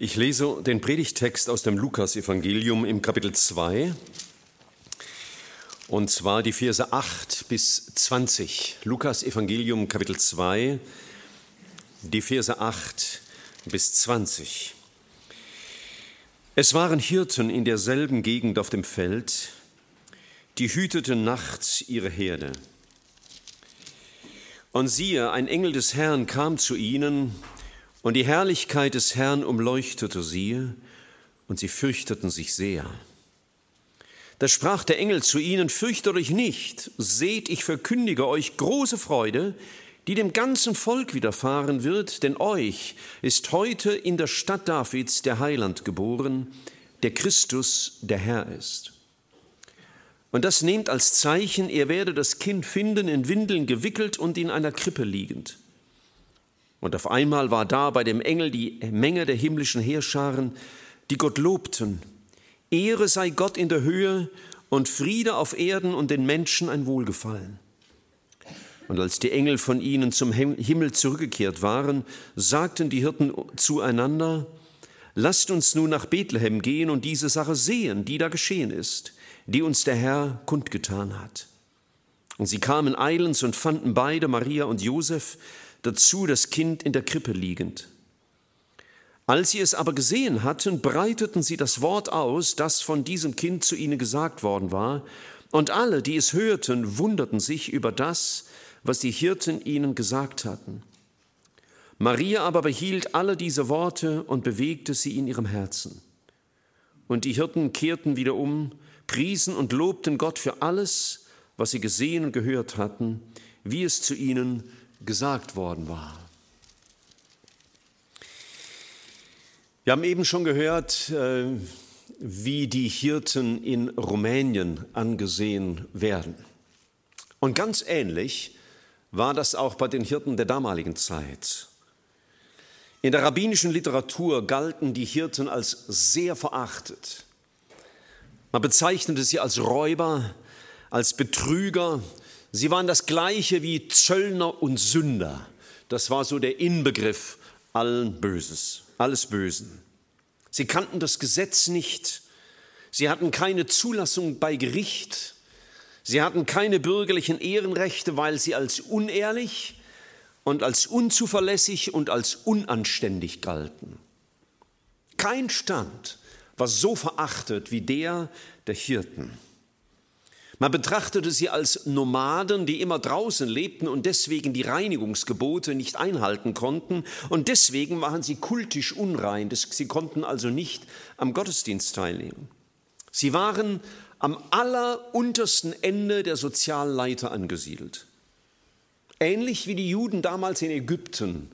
Ich lese den Predigtext aus dem Lukasevangelium im Kapitel 2, und zwar die Verse 8 bis 20. Lukas Evangelium Kapitel 2, die Verse 8 bis 20. Es waren Hirten in derselben Gegend auf dem Feld, die hüteten nachts ihre Herde. Und siehe, ein Engel des Herrn kam zu ihnen, und die Herrlichkeit des Herrn umleuchtete sie, und sie fürchteten sich sehr. Da sprach der Engel zu ihnen, fürchtet euch nicht, seht, ich verkündige euch große Freude, die dem ganzen Volk widerfahren wird, denn euch ist heute in der Stadt Davids der Heiland geboren, der Christus der Herr ist. Und das nehmt als Zeichen, ihr werdet das Kind finden, in Windeln gewickelt und in einer Krippe liegend. Und auf einmal war da bei dem Engel die Menge der himmlischen Heerscharen, die Gott lobten. Ehre sei Gott in der Höhe und Friede auf Erden und den Menschen ein Wohlgefallen. Und als die Engel von ihnen zum Himmel zurückgekehrt waren, sagten die Hirten zueinander, Lasst uns nun nach Bethlehem gehen und diese Sache sehen, die da geschehen ist, die uns der Herr kundgetan hat. Und sie kamen eilends und fanden beide, Maria und Josef, dazu das Kind in der Krippe liegend. Als sie es aber gesehen hatten, breiteten sie das Wort aus, das von diesem Kind zu ihnen gesagt worden war, und alle, die es hörten, wunderten sich über das, was die Hirten ihnen gesagt hatten. Maria aber behielt alle diese Worte und bewegte sie in ihrem Herzen. Und die Hirten kehrten wieder um, priesen und lobten Gott für alles, was sie gesehen und gehört hatten, wie es zu ihnen gesagt worden war. Wir haben eben schon gehört, äh, wie die Hirten in Rumänien angesehen werden. Und ganz ähnlich war das auch bei den Hirten der damaligen Zeit. In der rabbinischen Literatur galten die Hirten als sehr verachtet. Man bezeichnete sie als Räuber, als Betrüger, Sie waren das gleiche wie Zöllner und Sünder. Das war so der Inbegriff allen Böses, alles Bösen. Sie kannten das Gesetz nicht. Sie hatten keine Zulassung bei Gericht. Sie hatten keine bürgerlichen Ehrenrechte, weil sie als unehrlich und als unzuverlässig und als unanständig galten. Kein Stand war so verachtet wie der der Hirten. Man betrachtete sie als Nomaden, die immer draußen lebten und deswegen die Reinigungsgebote nicht einhalten konnten. Und deswegen waren sie kultisch unrein. Sie konnten also nicht am Gottesdienst teilnehmen. Sie waren am alleruntersten Ende der Sozialleiter angesiedelt. Ähnlich wie die Juden damals in Ägypten,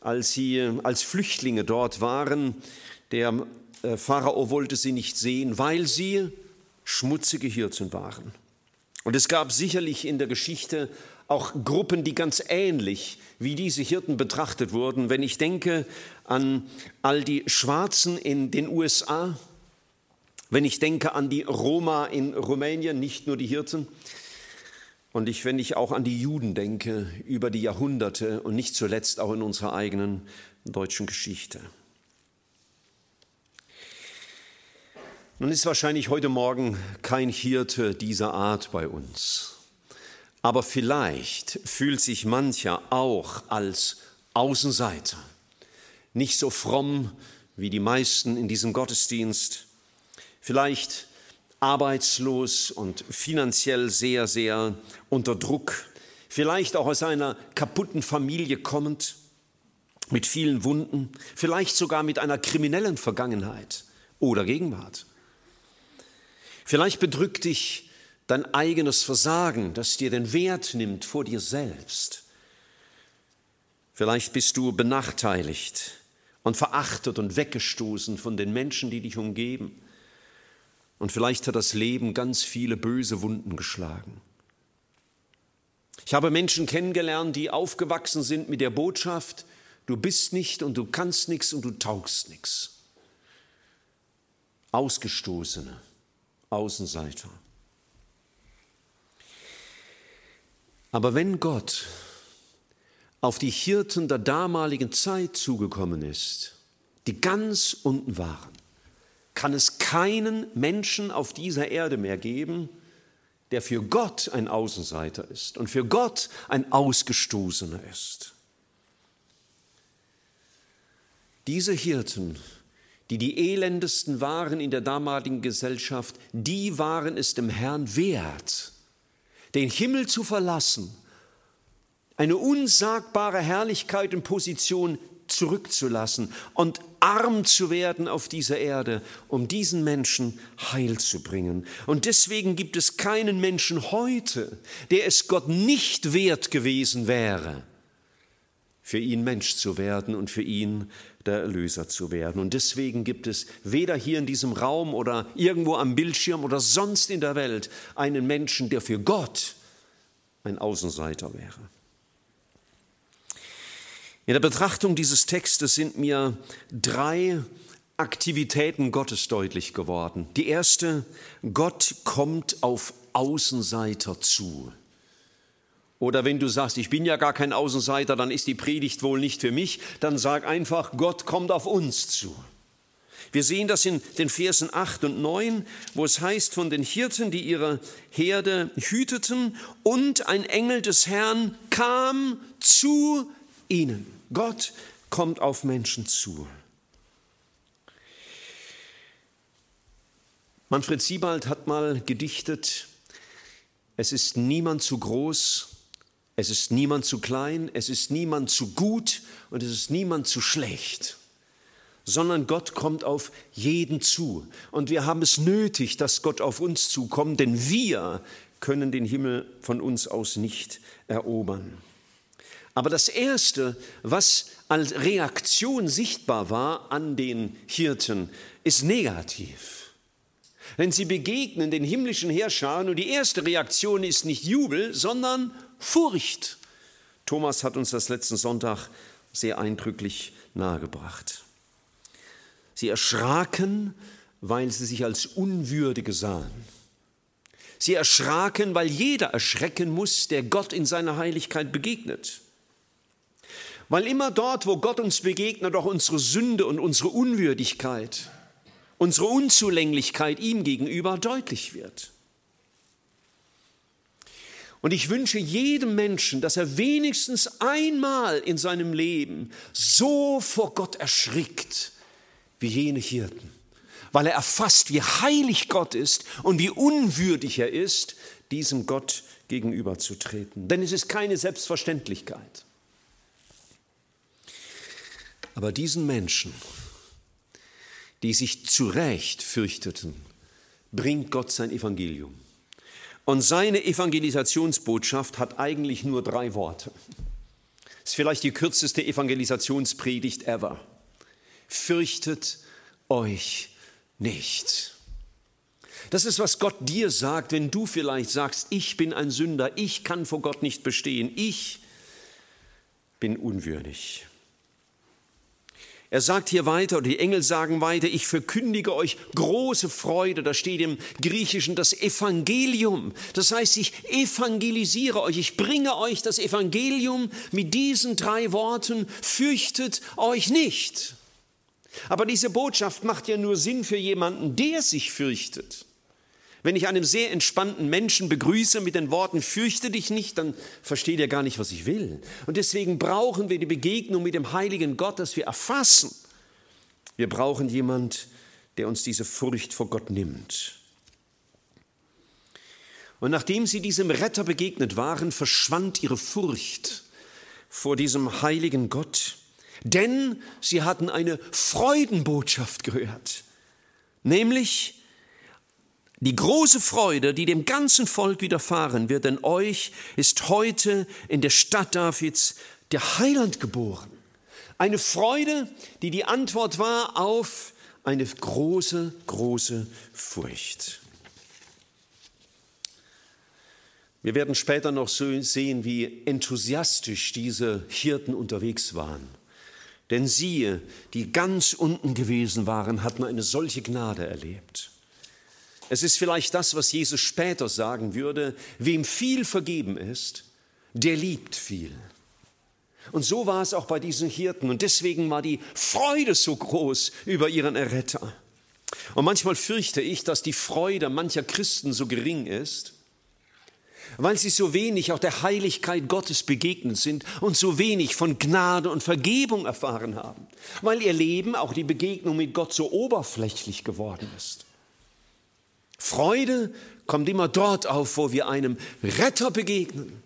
als sie als Flüchtlinge dort waren. Der äh, Pharao wollte sie nicht sehen, weil sie schmutzige Hirten waren. Und es gab sicherlich in der Geschichte auch Gruppen, die ganz ähnlich wie diese Hirten betrachtet wurden. Wenn ich denke an all die Schwarzen in den USA, wenn ich denke an die Roma in Rumänien, nicht nur die Hirten, und ich, wenn ich auch an die Juden denke, über die Jahrhunderte und nicht zuletzt auch in unserer eigenen deutschen Geschichte. Nun ist wahrscheinlich heute Morgen kein Hirte dieser Art bei uns. Aber vielleicht fühlt sich mancher auch als Außenseiter, nicht so fromm wie die meisten in diesem Gottesdienst, vielleicht arbeitslos und finanziell sehr, sehr unter Druck, vielleicht auch aus einer kaputten Familie kommend, mit vielen Wunden, vielleicht sogar mit einer kriminellen Vergangenheit oder Gegenwart. Vielleicht bedrückt dich dein eigenes Versagen, das dir den Wert nimmt vor dir selbst. Vielleicht bist du benachteiligt und verachtet und weggestoßen von den Menschen, die dich umgeben. Und vielleicht hat das Leben ganz viele böse Wunden geschlagen. Ich habe Menschen kennengelernt, die aufgewachsen sind mit der Botschaft, du bist nicht und du kannst nichts und du taugst nichts. Ausgestoßene. Außenseiter. Aber wenn Gott auf die Hirten der damaligen Zeit zugekommen ist, die ganz unten waren, kann es keinen Menschen auf dieser Erde mehr geben, der für Gott ein Außenseiter ist und für Gott ein Ausgestoßener ist. Diese Hirten, die die elendesten waren in der damaligen Gesellschaft, die waren es dem Herrn wert, den Himmel zu verlassen, eine unsagbare Herrlichkeit und Position zurückzulassen und arm zu werden auf dieser Erde, um diesen Menschen Heil zu bringen. Und deswegen gibt es keinen Menschen heute, der es Gott nicht wert gewesen wäre, für ihn Mensch zu werden und für ihn der Erlöser zu werden. Und deswegen gibt es weder hier in diesem Raum oder irgendwo am Bildschirm oder sonst in der Welt einen Menschen, der für Gott ein Außenseiter wäre. In der Betrachtung dieses Textes sind mir drei Aktivitäten Gottes deutlich geworden. Die erste, Gott kommt auf Außenseiter zu. Oder wenn du sagst, ich bin ja gar kein Außenseiter, dann ist die Predigt wohl nicht für mich, dann sag einfach, Gott kommt auf uns zu. Wir sehen das in den Versen 8 und 9, wo es heißt von den Hirten, die ihre Herde hüteten, und ein Engel des Herrn kam zu ihnen. Gott kommt auf Menschen zu. Manfred Siebald hat mal gedichtet, es ist niemand zu groß, es ist niemand zu klein, es ist niemand zu gut und es ist niemand zu schlecht, sondern Gott kommt auf jeden zu. Und wir haben es nötig, dass Gott auf uns zukommt, denn wir können den Himmel von uns aus nicht erobern. Aber das Erste, was als Reaktion sichtbar war an den Hirten, ist negativ. Denn sie begegnen den himmlischen Herrschern und die erste Reaktion ist nicht Jubel, sondern Furcht. Thomas hat uns das letzten Sonntag sehr eindrücklich nahegebracht. Sie erschraken, weil sie sich als Unwürdige sahen. Sie erschraken, weil jeder erschrecken muss, der Gott in seiner Heiligkeit begegnet. Weil immer dort, wo Gott uns begegnet, auch unsere Sünde und unsere Unwürdigkeit, unsere Unzulänglichkeit ihm gegenüber deutlich wird. Und ich wünsche jedem Menschen, dass er wenigstens einmal in seinem Leben so vor Gott erschrickt wie jene Hirten, weil er erfasst, wie heilig Gott ist und wie unwürdig er ist, diesem Gott gegenüberzutreten. Denn es ist keine Selbstverständlichkeit. Aber diesen Menschen, die sich zu Recht fürchteten, bringt Gott sein Evangelium. Und seine Evangelisationsbotschaft hat eigentlich nur drei Worte. Ist vielleicht die kürzeste Evangelisationspredigt ever. Fürchtet euch nicht. Das ist, was Gott dir sagt, wenn du vielleicht sagst, ich bin ein Sünder, ich kann vor Gott nicht bestehen, ich bin unwürdig. Er sagt hier weiter, oder die Engel sagen weiter, ich verkündige euch große Freude. Da steht im Griechischen das Evangelium. Das heißt, ich evangelisiere euch, ich bringe euch das Evangelium mit diesen drei Worten, fürchtet euch nicht. Aber diese Botschaft macht ja nur Sinn für jemanden, der sich fürchtet. Wenn ich einen sehr entspannten Menschen begrüße mit den Worten, fürchte dich nicht, dann versteht er gar nicht, was ich will. Und deswegen brauchen wir die Begegnung mit dem heiligen Gott, dass wir erfassen. Wir brauchen jemand, der uns diese Furcht vor Gott nimmt. Und nachdem sie diesem Retter begegnet waren, verschwand ihre Furcht vor diesem heiligen Gott, denn sie hatten eine Freudenbotschaft gehört, nämlich die große Freude, die dem ganzen Volk widerfahren wird, denn euch ist heute in der Stadt Davids der Heiland geboren. Eine Freude, die die Antwort war auf eine große, große Furcht. Wir werden später noch sehen, wie enthusiastisch diese Hirten unterwegs waren. Denn siehe, die ganz unten gewesen waren, hatten eine solche Gnade erlebt. Es ist vielleicht das, was Jesus später sagen würde, wem viel vergeben ist, der liebt viel. Und so war es auch bei diesen Hirten. Und deswegen war die Freude so groß über ihren Erretter. Und manchmal fürchte ich, dass die Freude mancher Christen so gering ist, weil sie so wenig auch der Heiligkeit Gottes begegnet sind und so wenig von Gnade und Vergebung erfahren haben, weil ihr Leben, auch die Begegnung mit Gott so oberflächlich geworden ist. Freude kommt immer dort auf, wo wir einem Retter begegnen.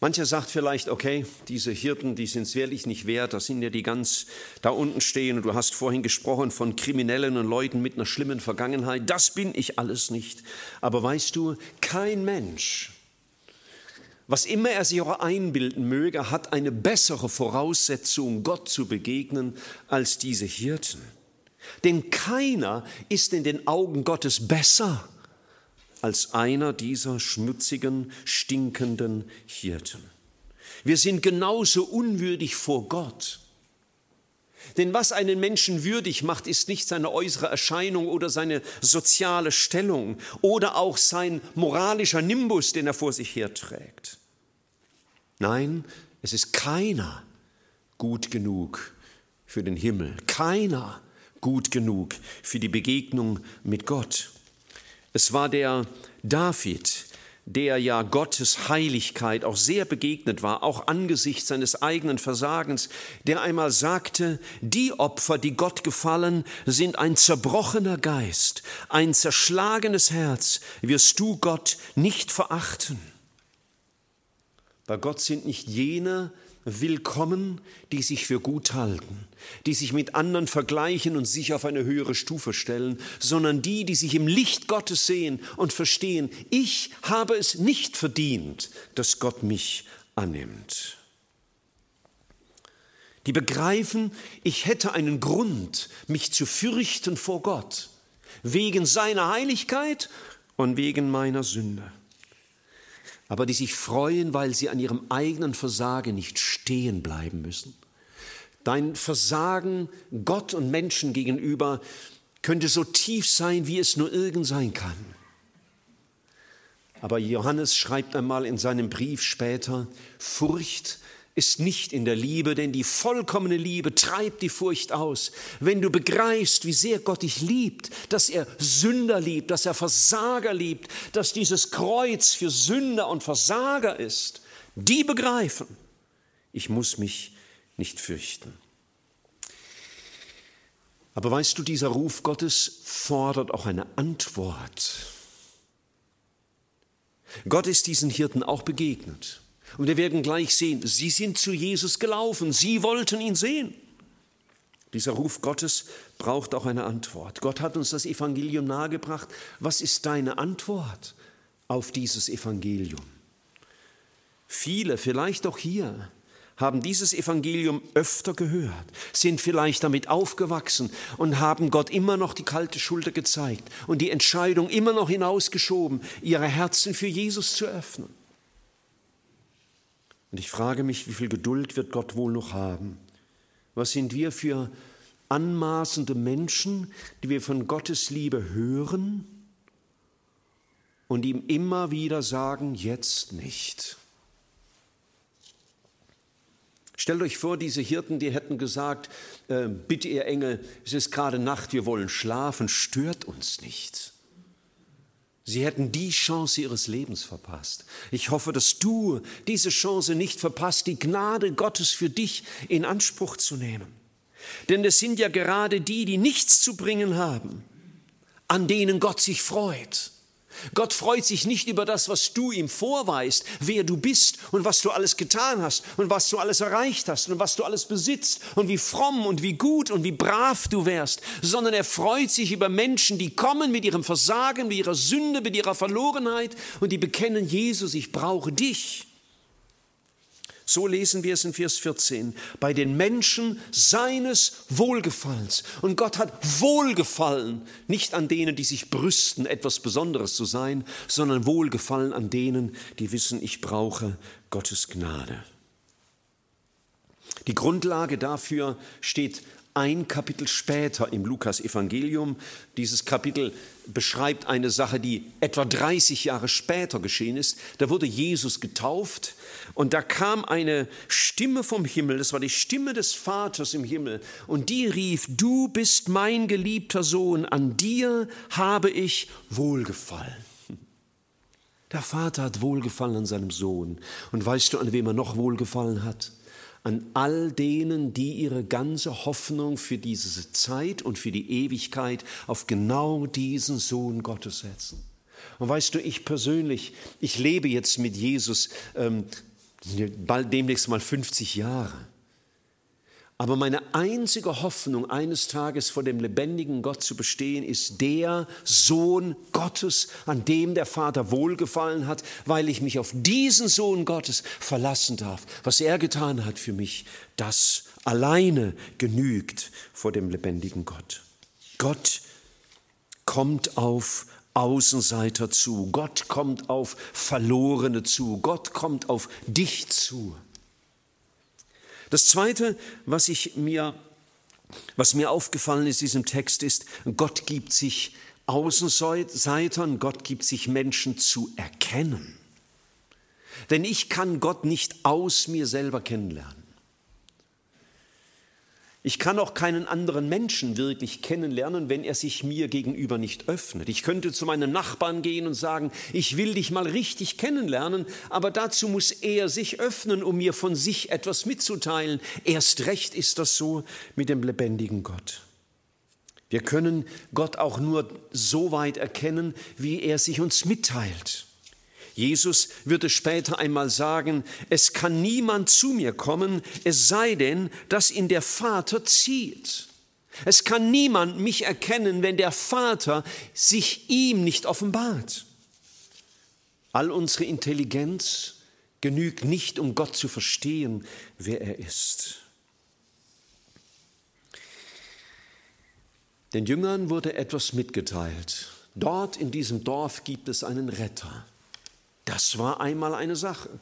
Mancher sagt vielleicht, okay, diese Hirten, die sind es wirklich nicht wert, das sind ja die ganz da unten stehen und du hast vorhin gesprochen von Kriminellen und Leuten mit einer schlimmen Vergangenheit. Das bin ich alles nicht. Aber weißt du, kein Mensch, was immer er sich auch einbilden möge, hat eine bessere Voraussetzung, Gott zu begegnen, als diese Hirten. Denn keiner ist in den Augen Gottes besser als einer dieser schmutzigen, stinkenden Hirten. Wir sind genauso unwürdig vor Gott. Denn was einen Menschen würdig macht, ist nicht seine äußere Erscheinung oder seine soziale Stellung oder auch sein moralischer Nimbus, den er vor sich herträgt. Nein, es ist keiner gut genug für den Himmel, keiner gut genug für die Begegnung mit Gott. Es war der David, der ja Gottes Heiligkeit auch sehr begegnet war, auch angesichts seines eigenen Versagens, der einmal sagte, die Opfer, die Gott gefallen, sind ein zerbrochener Geist, ein zerschlagenes Herz, wirst du Gott nicht verachten. Bei Gott sind nicht jene, willkommen, die sich für gut halten, die sich mit anderen vergleichen und sich auf eine höhere Stufe stellen, sondern die, die sich im Licht Gottes sehen und verstehen, ich habe es nicht verdient, dass Gott mich annimmt. Die begreifen, ich hätte einen Grund, mich zu fürchten vor Gott, wegen seiner Heiligkeit und wegen meiner Sünde aber die sich freuen, weil sie an ihrem eigenen Versagen nicht stehen bleiben müssen. Dein Versagen Gott und Menschen gegenüber könnte so tief sein, wie es nur irgend sein kann. Aber Johannes schreibt einmal in seinem Brief später, Furcht ist nicht in der Liebe, denn die vollkommene Liebe treibt die Furcht aus. Wenn du begreifst, wie sehr Gott dich liebt, dass er Sünder liebt, dass er Versager liebt, dass dieses Kreuz für Sünder und Versager ist, die begreifen, ich muss mich nicht fürchten. Aber weißt du, dieser Ruf Gottes fordert auch eine Antwort. Gott ist diesen Hirten auch begegnet. Und wir werden gleich sehen, sie sind zu Jesus gelaufen, sie wollten ihn sehen. Dieser Ruf Gottes braucht auch eine Antwort. Gott hat uns das Evangelium nahegebracht. Was ist deine Antwort auf dieses Evangelium? Viele, vielleicht auch hier, haben dieses Evangelium öfter gehört, sind vielleicht damit aufgewachsen und haben Gott immer noch die kalte Schulter gezeigt und die Entscheidung immer noch hinausgeschoben, ihre Herzen für Jesus zu öffnen. Und ich frage mich, wie viel Geduld wird Gott wohl noch haben? Was sind wir für anmaßende Menschen, die wir von Gottes Liebe hören und ihm immer wieder sagen, jetzt nicht. Stellt euch vor, diese Hirten, die hätten gesagt, äh, bitte ihr Engel, es ist gerade Nacht, wir wollen schlafen, stört uns nicht. Sie hätten die Chance ihres Lebens verpasst. Ich hoffe, dass du diese Chance nicht verpasst, die Gnade Gottes für dich in Anspruch zu nehmen. Denn es sind ja gerade die, die nichts zu bringen haben, an denen Gott sich freut. Gott freut sich nicht über das, was du ihm vorweist, wer du bist und was du alles getan hast und was du alles erreicht hast und was du alles besitzt und wie fromm und wie gut und wie brav du wärst, sondern er freut sich über Menschen, die kommen mit ihrem Versagen, mit ihrer Sünde, mit ihrer Verlorenheit und die bekennen, Jesus, ich brauche dich. So lesen wir es in Vers 14. Bei den Menschen seines Wohlgefallens. Und Gott hat Wohlgefallen, nicht an denen, die sich brüsten, etwas Besonderes zu sein, sondern Wohlgefallen an denen, die wissen, ich brauche Gottes Gnade. Die Grundlage dafür steht ein Kapitel später im Lukas-Evangelium. Dieses Kapitel beschreibt eine Sache, die etwa 30 Jahre später geschehen ist. Da wurde Jesus getauft und da kam eine Stimme vom Himmel, das war die Stimme des Vaters im Himmel, und die rief, du bist mein geliebter Sohn, an dir habe ich wohlgefallen. Der Vater hat wohlgefallen an seinem Sohn. Und weißt du, an wem er noch wohlgefallen hat? An all denen, die ihre ganze Hoffnung für diese Zeit und für die Ewigkeit auf genau diesen Sohn Gottes setzen. Und weißt du, ich persönlich, ich lebe jetzt mit Jesus ähm, bald demnächst mal 50 Jahre. Aber meine einzige Hoffnung, eines Tages vor dem lebendigen Gott zu bestehen, ist der Sohn Gottes, an dem der Vater wohlgefallen hat, weil ich mich auf diesen Sohn Gottes verlassen darf. Was er getan hat für mich, das alleine genügt vor dem lebendigen Gott. Gott kommt auf Außenseiter zu. Gott kommt auf Verlorene zu. Gott kommt auf dich zu. Das Zweite, was, ich mir, was mir aufgefallen ist in diesem Text, ist, Gott gibt sich Außenseitern, Gott gibt sich Menschen zu erkennen. Denn ich kann Gott nicht aus mir selber kennenlernen. Ich kann auch keinen anderen Menschen wirklich kennenlernen, wenn er sich mir gegenüber nicht öffnet. Ich könnte zu meinem Nachbarn gehen und sagen, ich will dich mal richtig kennenlernen, aber dazu muss er sich öffnen, um mir von sich etwas mitzuteilen. Erst recht ist das so mit dem lebendigen Gott. Wir können Gott auch nur so weit erkennen, wie er sich uns mitteilt. Jesus würde später einmal sagen, es kann niemand zu mir kommen, es sei denn, dass ihn der Vater zieht. Es kann niemand mich erkennen, wenn der Vater sich ihm nicht offenbart. All unsere Intelligenz genügt nicht, um Gott zu verstehen, wer er ist. Den Jüngern wurde etwas mitgeteilt. Dort in diesem Dorf gibt es einen Retter. Das war einmal eine Sache.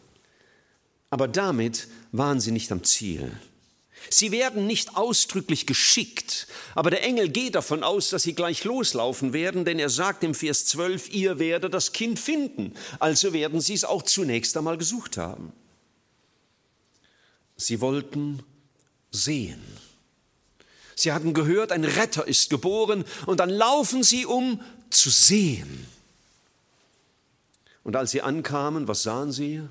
Aber damit waren sie nicht am Ziel. Sie werden nicht ausdrücklich geschickt, aber der Engel geht davon aus, dass sie gleich loslaufen werden, denn er sagt im Vers 12, ihr werdet das Kind finden. Also werden sie es auch zunächst einmal gesucht haben. Sie wollten sehen. Sie hatten gehört, ein Retter ist geboren und dann laufen sie, um zu sehen. Und als sie ankamen, was sahen sie?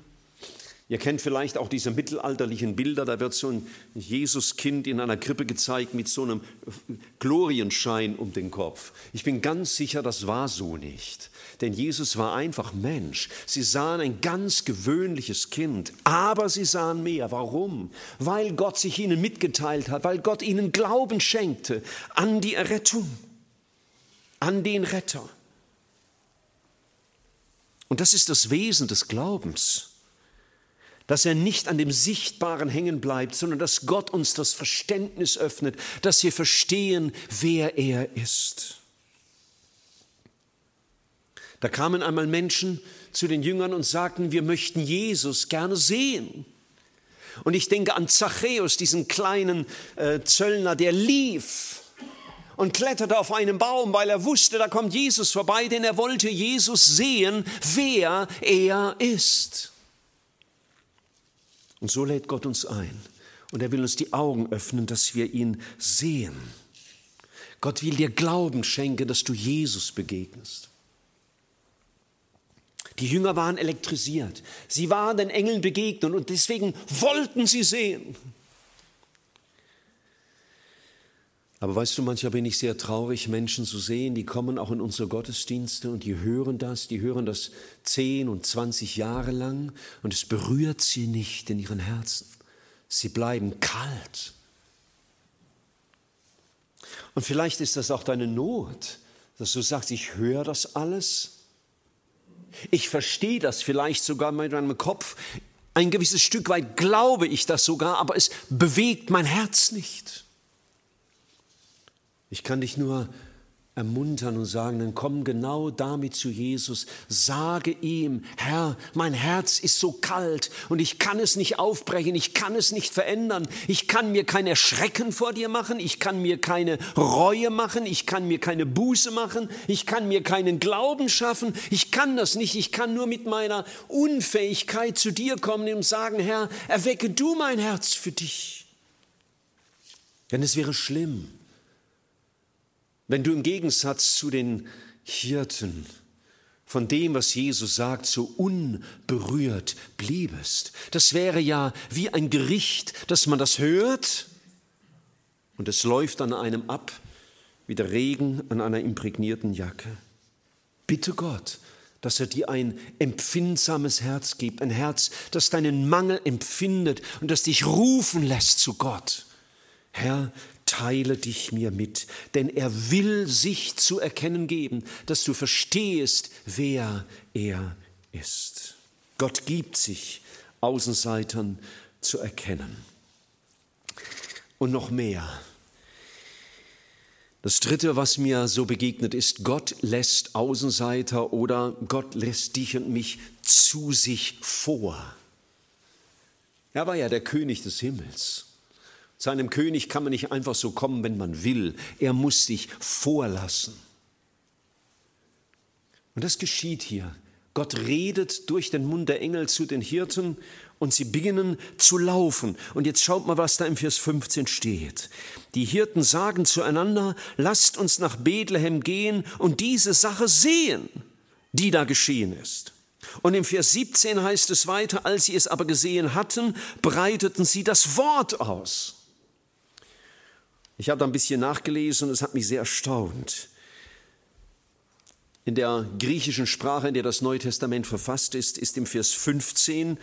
Ihr kennt vielleicht auch diese mittelalterlichen Bilder, da wird so ein Jesuskind in einer Krippe gezeigt mit so einem Glorienschein um den Kopf. Ich bin ganz sicher, das war so nicht. Denn Jesus war einfach Mensch. Sie sahen ein ganz gewöhnliches Kind, aber sie sahen mehr. Warum? Weil Gott sich ihnen mitgeteilt hat, weil Gott ihnen Glauben schenkte an die Errettung, an den Retter. Und das ist das Wesen des Glaubens, dass er nicht an dem Sichtbaren hängen bleibt, sondern dass Gott uns das Verständnis öffnet, dass wir verstehen, wer er ist. Da kamen einmal Menschen zu den Jüngern und sagten, wir möchten Jesus gerne sehen. Und ich denke an Zachäus, diesen kleinen äh, Zöllner, der lief und kletterte auf einen Baum, weil er wusste, da kommt Jesus vorbei, denn er wollte Jesus sehen, wer er ist. Und so lädt Gott uns ein. Und er will uns die Augen öffnen, dass wir ihn sehen. Gott will dir Glauben schenken, dass du Jesus begegnest. Die Jünger waren elektrisiert. Sie waren den Engeln begegnet und deswegen wollten sie sehen. Aber weißt du, manchmal bin ich sehr traurig, Menschen zu sehen, die kommen auch in unsere Gottesdienste und die hören das, die hören das zehn und zwanzig Jahre lang und es berührt sie nicht in ihren Herzen. Sie bleiben kalt. Und vielleicht ist das auch deine Not, dass du sagst, ich höre das alles, ich verstehe das vielleicht sogar mit meinem Kopf, ein gewisses Stück weit glaube ich das sogar, aber es bewegt mein Herz nicht. Ich kann dich nur ermuntern und sagen, dann komm genau damit zu Jesus, sage ihm, Herr, mein Herz ist so kalt und ich kann es nicht aufbrechen, ich kann es nicht verändern, ich kann mir kein Erschrecken vor dir machen, ich kann mir keine Reue machen, ich kann mir keine Buße machen, ich kann mir keinen Glauben schaffen, ich kann das nicht, ich kann nur mit meiner Unfähigkeit zu dir kommen und sagen, Herr, erwecke du mein Herz für dich. Denn es wäre schlimm, wenn du im Gegensatz zu den Hirten von dem, was Jesus sagt, so unberührt bliebest. Das wäre ja wie ein Gericht, dass man das hört und es läuft an einem ab, wie der Regen an einer imprägnierten Jacke. Bitte Gott, dass er dir ein empfindsames Herz gibt, ein Herz, das deinen Mangel empfindet und das dich rufen lässt zu Gott. Herr, teile dich mir mit, denn er will sich zu erkennen geben, dass du verstehst, wer er ist. Gott gibt sich Außenseitern zu erkennen. Und noch mehr. Das Dritte, was mir so begegnet ist, Gott lässt Außenseiter oder Gott lässt dich und mich zu sich vor. Er war ja der König des Himmels. Zu einem König kann man nicht einfach so kommen, wenn man will. Er muss sich vorlassen. Und das geschieht hier. Gott redet durch den Mund der Engel zu den Hirten und sie beginnen zu laufen. Und jetzt schaut mal, was da im Vers 15 steht. Die Hirten sagen zueinander, lasst uns nach Bethlehem gehen und diese Sache sehen, die da geschehen ist. Und im Vers 17 heißt es weiter, als sie es aber gesehen hatten, breiteten sie das Wort aus. Ich habe da ein bisschen nachgelesen und es hat mich sehr erstaunt. In der griechischen Sprache, in der das Neue Testament verfasst ist, ist im Vers 15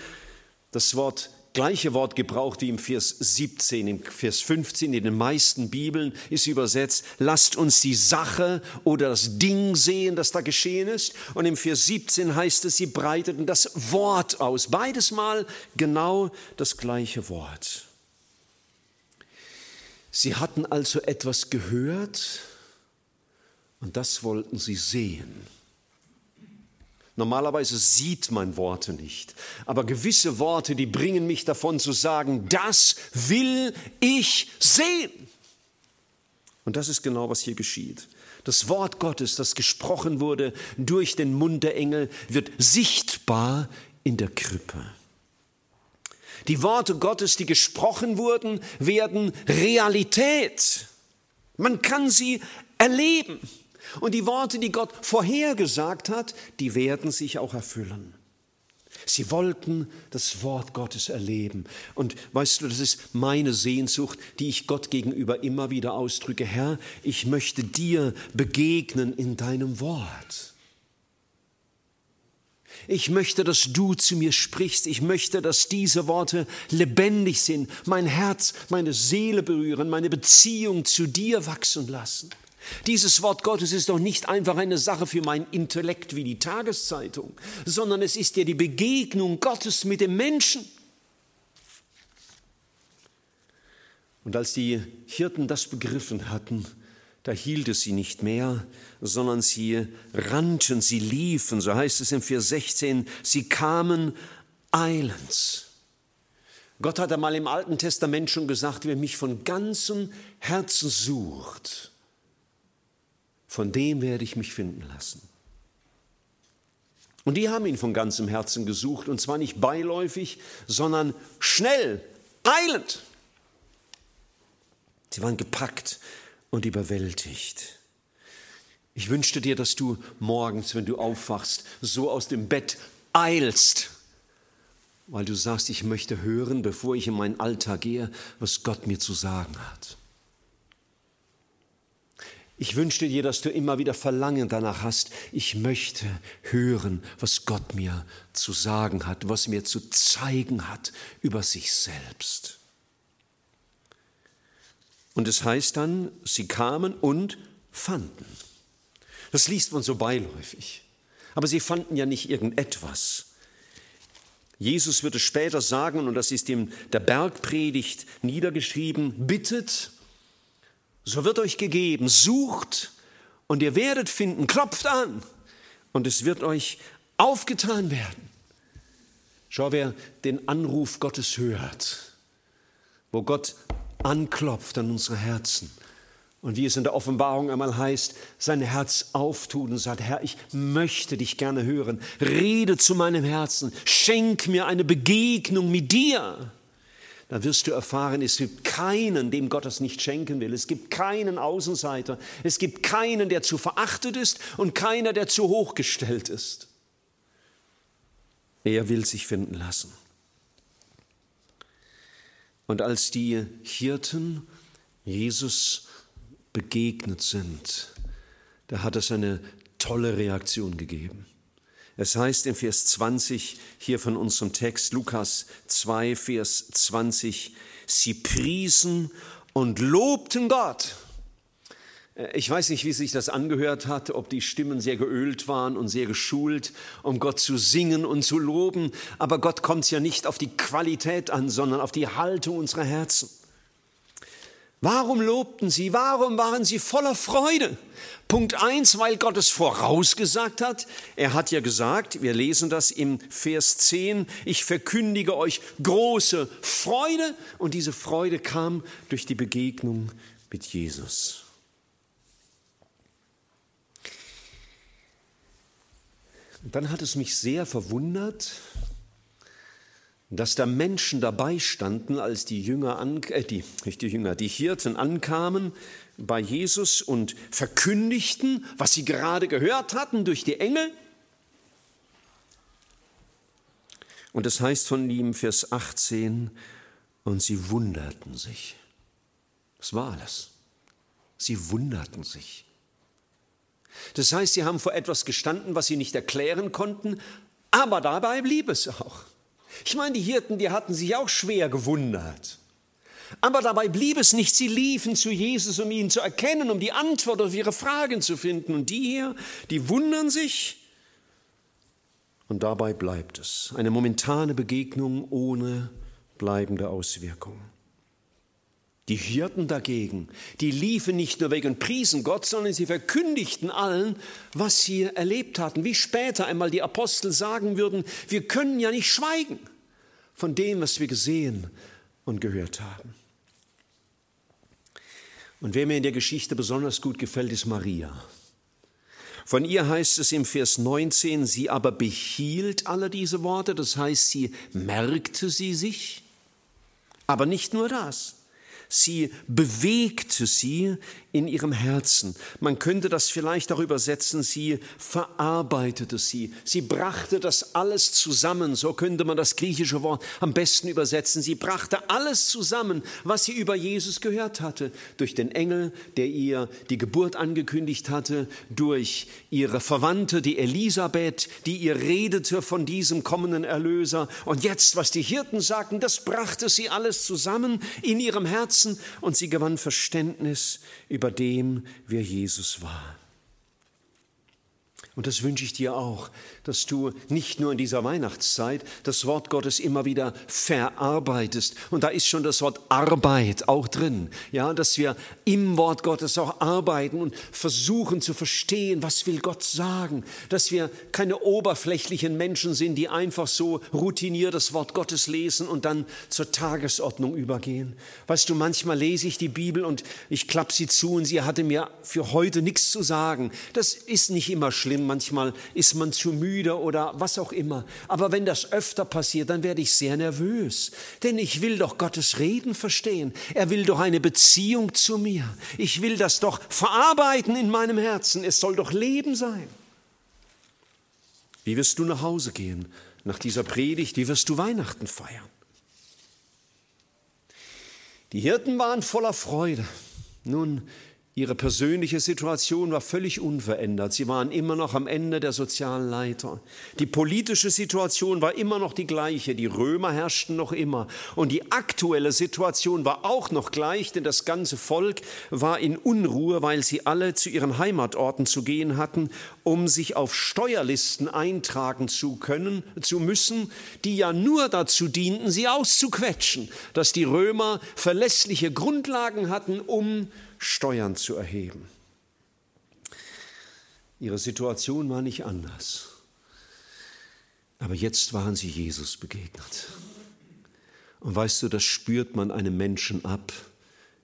das Wort gleiche Wort gebraucht wie im Vers 17. Im Vers 15 in den meisten Bibeln ist übersetzt, lasst uns die Sache oder das Ding sehen, das da geschehen ist. Und im Vers 17 heißt es, sie breiteten das Wort aus. Beides mal genau das gleiche Wort. Sie hatten also etwas gehört und das wollten sie sehen. Normalerweise sieht man Worte nicht, aber gewisse Worte, die bringen mich davon zu sagen, das will ich sehen. Und das ist genau, was hier geschieht. Das Wort Gottes, das gesprochen wurde durch den Mund der Engel, wird sichtbar in der Krippe. Die Worte Gottes, die gesprochen wurden, werden Realität. Man kann sie erleben. Und die Worte, die Gott vorhergesagt hat, die werden sich auch erfüllen. Sie wollten das Wort Gottes erleben. Und weißt du, das ist meine Sehnsucht, die ich Gott gegenüber immer wieder ausdrücke. Herr, ich möchte dir begegnen in deinem Wort. Ich möchte, dass du zu mir sprichst. Ich möchte, dass diese Worte lebendig sind, mein Herz, meine Seele berühren, meine Beziehung zu dir wachsen lassen. Dieses Wort Gottes ist doch nicht einfach eine Sache für mein Intellekt wie die Tageszeitung, sondern es ist ja die Begegnung Gottes mit dem Menschen. Und als die Hirten das begriffen hatten, da hielt es sie nicht mehr, sondern sie rannten, sie liefen, so heißt es im Vers 16, sie kamen eilends. Gott hat einmal im Alten Testament schon gesagt, wer mich von ganzem Herzen sucht, von dem werde ich mich finden lassen. Und die haben ihn von ganzem Herzen gesucht, und zwar nicht beiläufig, sondern schnell, eilend. Sie waren gepackt und überwältigt. Ich wünschte dir, dass du morgens, wenn du aufwachst, so aus dem Bett eilst, weil du sagst, ich möchte hören, bevor ich in meinen Alltag gehe, was Gott mir zu sagen hat. Ich wünschte dir, dass du immer wieder Verlangen danach hast, ich möchte hören, was Gott mir zu sagen hat, was mir zu zeigen hat über sich selbst. Und es heißt dann, sie kamen und fanden. Das liest man so beiläufig. Aber sie fanden ja nicht irgendetwas. Jesus wird es später sagen, und das ist in der Bergpredigt niedergeschrieben, bittet, so wird euch gegeben, sucht und ihr werdet finden, klopft an und es wird euch aufgetan werden. Schau, wer den Anruf Gottes hört, wo Gott anklopft an unsere Herzen und wie es in der Offenbarung einmal heißt, sein Herz auftut und sagt, Herr, ich möchte dich gerne hören, rede zu meinem Herzen, schenk mir eine Begegnung mit dir. Da wirst du erfahren, es gibt keinen, dem Gott das nicht schenken will. Es gibt keinen Außenseiter. Es gibt keinen, der zu verachtet ist und keiner, der zu hochgestellt ist. Er will sich finden lassen. Und als die Hirten Jesus begegnet sind, da hat es eine tolle Reaktion gegeben. Es heißt im Vers 20 hier von unserem Text, Lukas 2, Vers 20, sie priesen und lobten Gott. Äh, ich weiß nicht, wie sich das angehört hat, ob die Stimmen sehr geölt waren und sehr geschult, um Gott zu singen und zu loben. Aber Gott kommt es ja nicht auf die Qualität an, sondern auf die Haltung unserer Herzen. Warum lobten sie? Warum waren sie voller Freude? Punkt eins, weil Gott es vorausgesagt hat. Er hat ja gesagt, wir lesen das im Vers 10, ich verkündige euch große Freude. Und diese Freude kam durch die Begegnung mit Jesus. Und dann hat es mich sehr verwundert, dass da Menschen dabei standen, als die Jünger, an, äh, die, nicht die Jünger, die Hirten ankamen bei Jesus und verkündigten, was sie gerade gehört hatten durch die Engel. Und es das heißt von ihm, Vers 18, und sie wunderten sich. Das war alles. Sie wunderten sich. Das heißt, sie haben vor etwas gestanden, was sie nicht erklären konnten, aber dabei blieb es auch. Ich meine, die Hirten, die hatten sich auch schwer gewundert. Aber dabei blieb es nicht. Sie liefen zu Jesus, um ihn zu erkennen, um die Antwort auf ihre Fragen zu finden. Und die hier, die wundern sich. Und dabei bleibt es. Eine momentane Begegnung ohne bleibende Auswirkungen. Die Hirten dagegen, die liefen nicht nur weg und priesen Gott, sondern sie verkündigten allen, was sie erlebt hatten. Wie später einmal die Apostel sagen würden, wir können ja nicht schweigen von dem, was wir gesehen und gehört haben. Und wer mir in der Geschichte besonders gut gefällt, ist Maria. Von ihr heißt es im Vers 19, sie aber behielt alle diese Worte, das heißt, sie merkte sie sich, aber nicht nur das. Sie bewegte sie in ihrem Herzen. Man könnte das vielleicht auch übersetzen, sie verarbeitete sie. Sie brachte das alles zusammen. So könnte man das griechische Wort am besten übersetzen. Sie brachte alles zusammen, was sie über Jesus gehört hatte. Durch den Engel, der ihr die Geburt angekündigt hatte, durch ihre Verwandte, die Elisabeth, die ihr redete von diesem kommenden Erlöser. Und jetzt, was die Hirten sagten, das brachte sie alles zusammen in ihrem Herzen und sie gewann Verständnis über dem, wer Jesus war. Und das wünsche ich dir auch, dass du nicht nur in dieser Weihnachtszeit das Wort Gottes immer wieder verarbeitest. Und da ist schon das Wort Arbeit auch drin. Ja, dass wir im Wort Gottes auch arbeiten und versuchen zu verstehen, was will Gott sagen. Dass wir keine oberflächlichen Menschen sind, die einfach so routiniert das Wort Gottes lesen und dann zur Tagesordnung übergehen. Weißt du, manchmal lese ich die Bibel und ich klappe sie zu und sie hatte mir für heute nichts zu sagen. Das ist nicht immer schlimm manchmal ist man zu müde oder was auch immer. Aber wenn das öfter passiert, dann werde ich sehr nervös. Denn ich will doch Gottes Reden verstehen. Er will doch eine Beziehung zu mir. Ich will das doch verarbeiten in meinem Herzen. Es soll doch Leben sein. Wie wirst du nach Hause gehen nach dieser Predigt? Wie wirst du Weihnachten feiern? Die Hirten waren voller Freude. Nun, Ihre persönliche Situation war völlig unverändert. Sie waren immer noch am Ende der sozialen Leiter. Die politische Situation war immer noch die gleiche. Die Römer herrschten noch immer. Und die aktuelle Situation war auch noch gleich, denn das ganze Volk war in Unruhe, weil sie alle zu ihren Heimatorten zu gehen hatten, um sich auf Steuerlisten eintragen zu können, zu müssen, die ja nur dazu dienten, sie auszuquetschen, dass die Römer verlässliche Grundlagen hatten, um Steuern zu erheben. Ihre Situation war nicht anders. Aber jetzt waren sie Jesus begegnet. Und weißt du, das spürt man einem Menschen ab,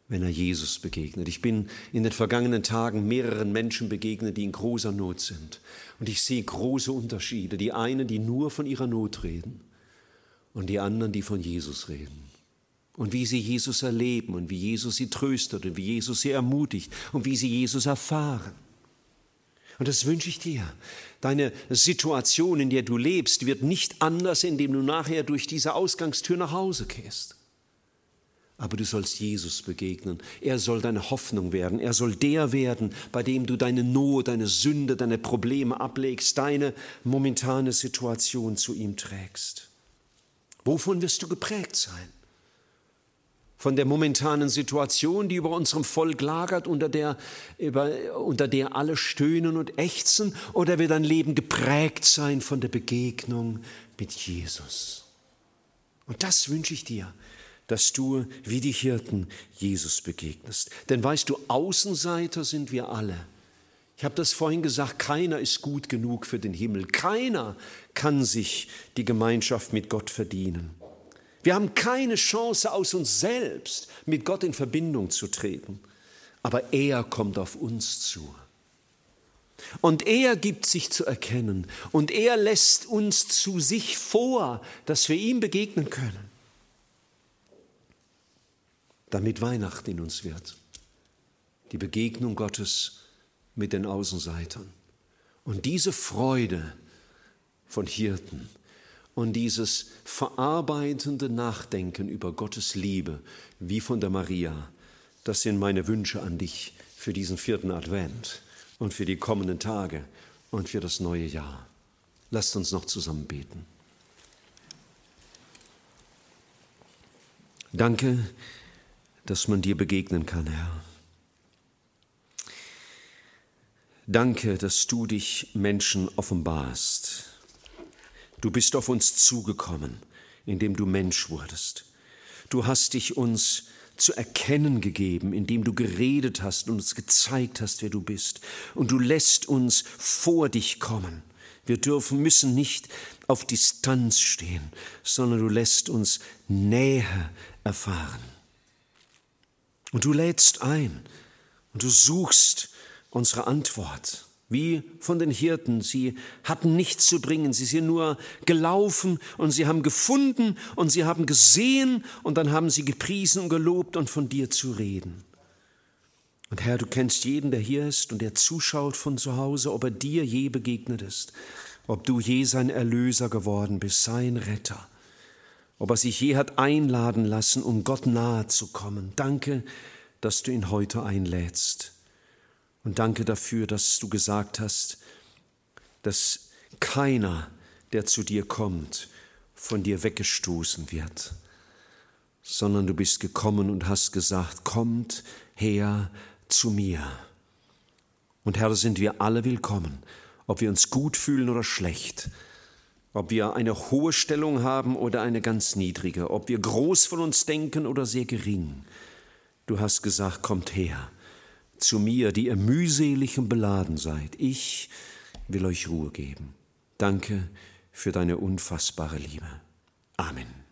wenn er Jesus begegnet. Ich bin in den vergangenen Tagen mehreren Menschen begegnet, die in großer Not sind. Und ich sehe große Unterschiede. Die einen, die nur von ihrer Not reden und die anderen, die von Jesus reden. Und wie sie Jesus erleben und wie Jesus sie tröstet und wie Jesus sie ermutigt und wie sie Jesus erfahren. Und das wünsche ich dir. Deine Situation, in der du lebst, wird nicht anders, indem du nachher durch diese Ausgangstür nach Hause gehst. Aber du sollst Jesus begegnen. Er soll deine Hoffnung werden. Er soll der werden, bei dem du deine Not, deine Sünde, deine Probleme ablegst, deine momentane Situation zu ihm trägst. Wovon wirst du geprägt sein? Von der momentanen Situation, die über unserem Volk lagert, unter der, über, unter der alle stöhnen und ächzen, oder wird dein Leben geprägt sein von der Begegnung mit Jesus? Und das wünsche ich dir, dass du wie die Hirten Jesus begegnest. Denn weißt du, Außenseiter sind wir alle. Ich habe das vorhin gesagt, keiner ist gut genug für den Himmel. Keiner kann sich die Gemeinschaft mit Gott verdienen. Wir haben keine Chance aus uns selbst mit Gott in Verbindung zu treten, aber er kommt auf uns zu. Und er gibt sich zu erkennen und er lässt uns zu sich vor, dass wir ihm begegnen können, damit Weihnachten in uns wird. Die Begegnung Gottes mit den Außenseitern. Und diese Freude von Hirten, und dieses verarbeitende Nachdenken über Gottes Liebe, wie von der Maria, das sind meine Wünsche an dich für diesen vierten Advent und für die kommenden Tage und für das neue Jahr. Lasst uns noch zusammen beten. Danke, dass man dir begegnen kann, Herr. Danke, dass du dich Menschen offenbarst Du bist auf uns zugekommen, indem du Mensch wurdest. Du hast dich uns zu erkennen gegeben, indem du geredet hast und uns gezeigt hast, wer du bist. Und du lässt uns vor dich kommen. Wir dürfen, müssen nicht auf Distanz stehen, sondern du lässt uns Nähe erfahren. Und du lädst ein und du suchst unsere Antwort. Wie von den Hirten. Sie hatten nichts zu bringen. Sie sind nur gelaufen und sie haben gefunden und sie haben gesehen und dann haben sie gepriesen und gelobt und von dir zu reden. Und Herr, du kennst jeden, der hier ist und der zuschaut von zu Hause, ob er dir je begegnet ist, ob du je sein Erlöser geworden bist, sein Retter, ob er sich je hat einladen lassen, um Gott nahe zu kommen. Danke, dass du ihn heute einlädst. Und danke dafür, dass du gesagt hast, dass keiner, der zu dir kommt, von dir weggestoßen wird, sondern du bist gekommen und hast gesagt, kommt her zu mir. Und Herr, sind wir alle willkommen, ob wir uns gut fühlen oder schlecht, ob wir eine hohe Stellung haben oder eine ganz niedrige, ob wir groß von uns denken oder sehr gering. Du hast gesagt, kommt her zu mir, die ihr mühselig und beladen seid. Ich will euch Ruhe geben. Danke für deine unfassbare Liebe. Amen.